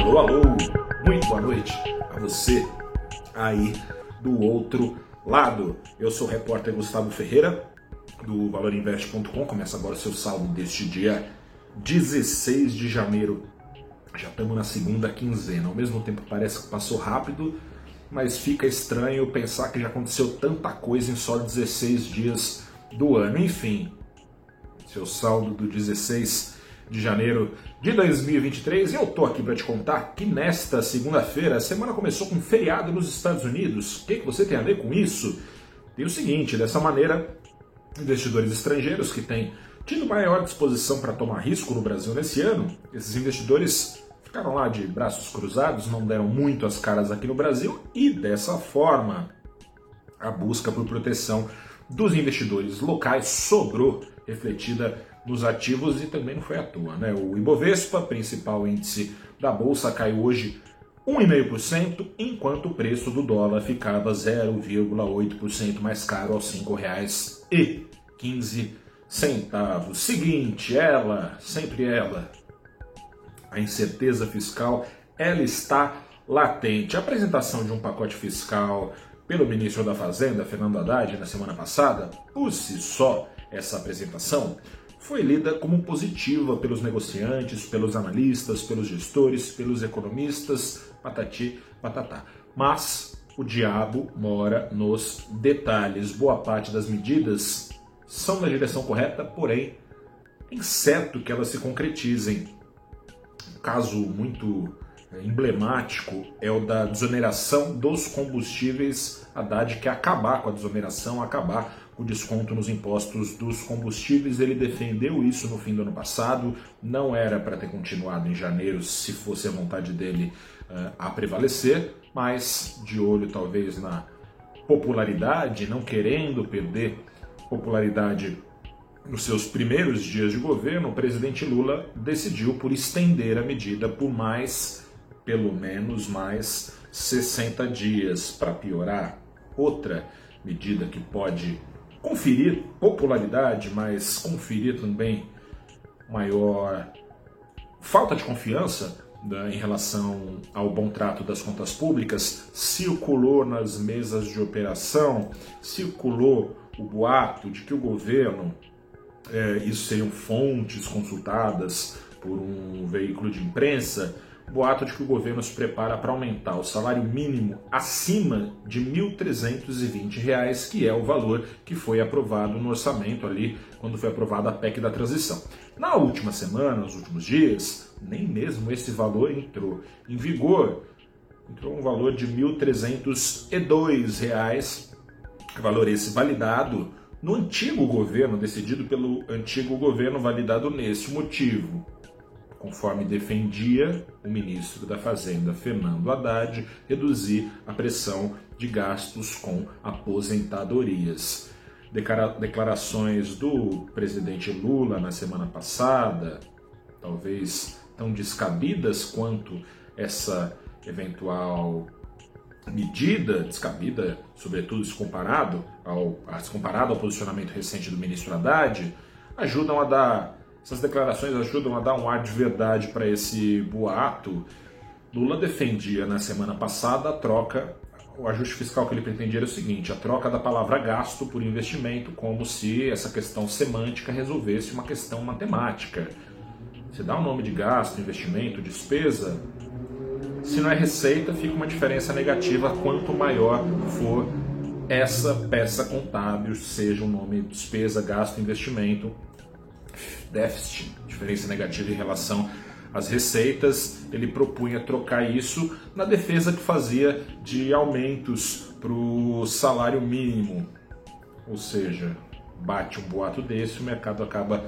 Alô, alô, muito boa noite a você aí do outro lado. Eu sou o repórter Gustavo Ferreira do valorinvest.com. Começa agora o seu saldo deste dia 16 de janeiro. Já estamos na segunda quinzena. Ao mesmo tempo parece que passou rápido, mas fica estranho pensar que já aconteceu tanta coisa em só 16 dias do ano. Enfim, seu saldo do 16 de janeiro de 2023 e eu tô aqui para te contar que nesta segunda-feira a semana começou com feriado nos Estados Unidos. O que, que você tem a ver com isso? Tem o seguinte, dessa maneira, investidores estrangeiros que têm tido maior disposição para tomar risco no Brasil nesse ano, esses investidores ficaram lá de braços cruzados, não deram muito as caras aqui no Brasil e dessa forma a busca por proteção dos investidores locais sobrou refletida nos ativos e também não foi à toa. Né? O Ibovespa, principal índice da Bolsa, caiu hoje 1,5%, enquanto o preço do dólar ficava 0,8% mais caro aos R$ 5,15. Seguinte, ela, sempre ela, a incerteza fiscal, ela está latente. A apresentação de um pacote fiscal pelo ministro da Fazenda, Fernando Haddad, na semana passada, por si só, essa apresentação foi lida como positiva pelos negociantes, pelos analistas, pelos gestores, pelos economistas, patati patatá. Mas o diabo mora nos detalhes. Boa parte das medidas são na direção correta, porém é incerto que elas se concretizem. Um caso muito emblemático é o da desoneração dos combustíveis. Haddad quer acabar com a desoneração, acabar o desconto nos impostos dos combustíveis. Ele defendeu isso no fim do ano passado, não era para ter continuado em janeiro se fosse a vontade dele uh, a prevalecer, mas de olho talvez na popularidade, não querendo perder popularidade nos seus primeiros dias de governo, o presidente Lula decidiu por estender a medida por mais, pelo menos mais 60 dias. Para piorar, outra medida que pode conferir popularidade, mas conferir também maior falta de confiança né, em relação ao bom trato das contas públicas, circulou nas mesas de operação, circulou o boato de que o governo, é, isso seriam fontes consultadas por um veículo de imprensa, boato de que o governo se prepara para aumentar o salário mínimo acima de R$ 1.320, que é o valor que foi aprovado no orçamento ali quando foi aprovada a PEC da transição. Na última semana, nos últimos dias, nem mesmo esse valor entrou em vigor. Entrou um valor de R$ 1.302, valor esse validado no antigo governo, decidido pelo antigo governo, validado nesse motivo conforme defendia o ministro da Fazenda, Fernando Haddad, reduzir a pressão de gastos com aposentadorias. Declarações do presidente Lula na semana passada, talvez tão descabidas quanto essa eventual medida descabida, sobretudo se comparado ao, se comparado ao posicionamento recente do ministro Haddad, ajudam a dar essas declarações ajudam a dar um ar de verdade para esse boato. Lula defendia na semana passada a troca, o ajuste fiscal que ele pretendia era o seguinte: a troca da palavra gasto por investimento, como se essa questão semântica resolvesse uma questão matemática. Você dá o um nome de gasto, investimento, despesa, se não é receita, fica uma diferença negativa quanto maior for essa peça contábil, seja o nome despesa, gasto, investimento, déficit, diferença negativa em relação às receitas. Ele propunha trocar isso na defesa que fazia de aumentos para o salário mínimo. Ou seja, bate um boato desse, o mercado acaba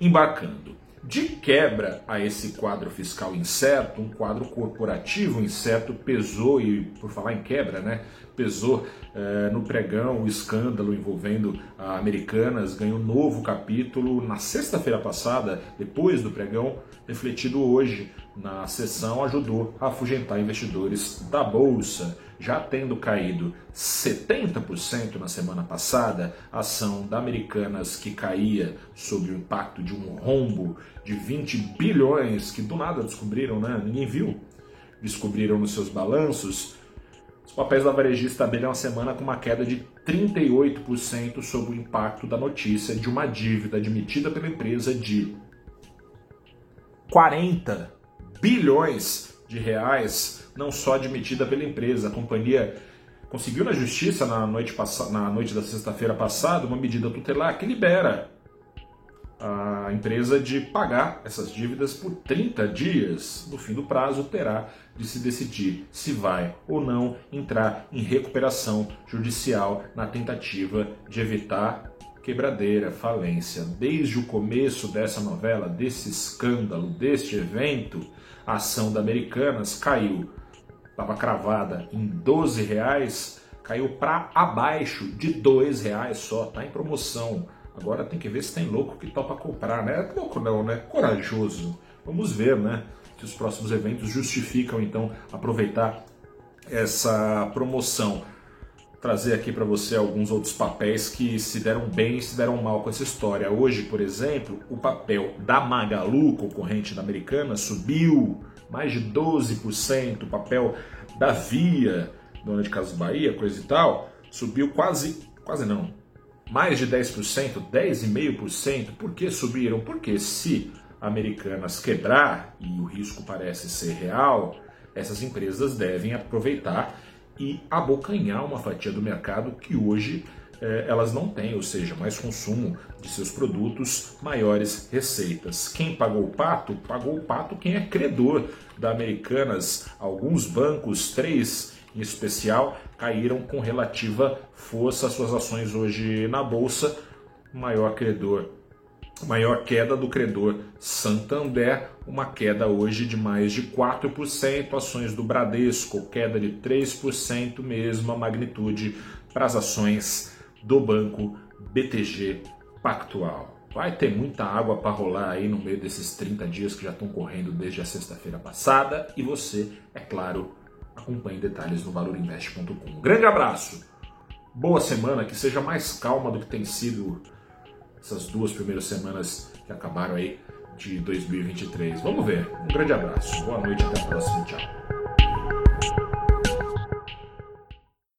embarcando. De quebra a esse quadro fiscal incerto, um quadro corporativo incerto pesou, e por falar em quebra, né, pesou eh, no pregão o escândalo envolvendo a Americanas, ganhou um novo capítulo na sexta-feira passada, depois do pregão, refletido hoje na sessão, ajudou a afugentar investidores da Bolsa já tendo caído 70% na semana passada, a ação da Americanas que caía sob o impacto de um rombo de 20 bilhões que do nada descobriram, né? Ninguém viu. descobriram nos seus balanços, os papéis da varejista abriram a semana com uma queda de 38% sob o impacto da notícia de uma dívida admitida pela empresa de 40 bilhões de reais, não só admitida pela empresa. A companhia conseguiu na justiça na noite, na noite da sexta-feira passada uma medida tutelar que libera a empresa de pagar essas dívidas por 30 dias. No fim do prazo, terá de se decidir se vai ou não entrar em recuperação judicial na tentativa de evitar quebradeira, falência. Desde o começo dessa novela, desse escândalo, deste evento, a ação da Americanas caiu. Estava cravada em 12 reais, caiu para abaixo de 2 reais só, está em promoção. Agora tem que ver se tem louco que topa comprar, né? Louco não, né? Corajoso. Vamos ver, né? Se os próximos eventos justificam então aproveitar essa promoção. Trazer aqui para você alguns outros papéis que se deram bem e se deram mal com essa história. Hoje, por exemplo, o papel da Magalu, concorrente da Americana, subiu mais de 12%. O papel da Via, dona de Casas Bahia, coisa e tal, subiu quase, quase não, mais de 10%, 10,5%. Por que subiram? Porque se Americanas quebrar, e o risco parece ser real, essas empresas devem aproveitar e abocanhar uma fatia do mercado que hoje eh, elas não têm, ou seja, mais consumo de seus produtos, maiores receitas. Quem pagou o pato? Pagou o pato quem é credor da Americanas. Alguns bancos, três em especial, caíram com relativa força. Suas ações hoje na bolsa, maior credor, maior queda do credor Santander, uma queda hoje de mais de 4%. Ações do Bradesco, queda de 3%, mesma magnitude para as ações do banco BTG Pactual. Vai ter muita água para rolar aí no meio desses 30 dias que já estão correndo desde a sexta-feira passada e você, é claro, Acompanhe detalhes no valorinvest.com. Grande abraço, boa semana, que seja mais calma do que tem sido essas duas primeiras semanas que acabaram aí de 2023. Vamos ver. Um grande abraço, boa noite, até a próxima, tchau.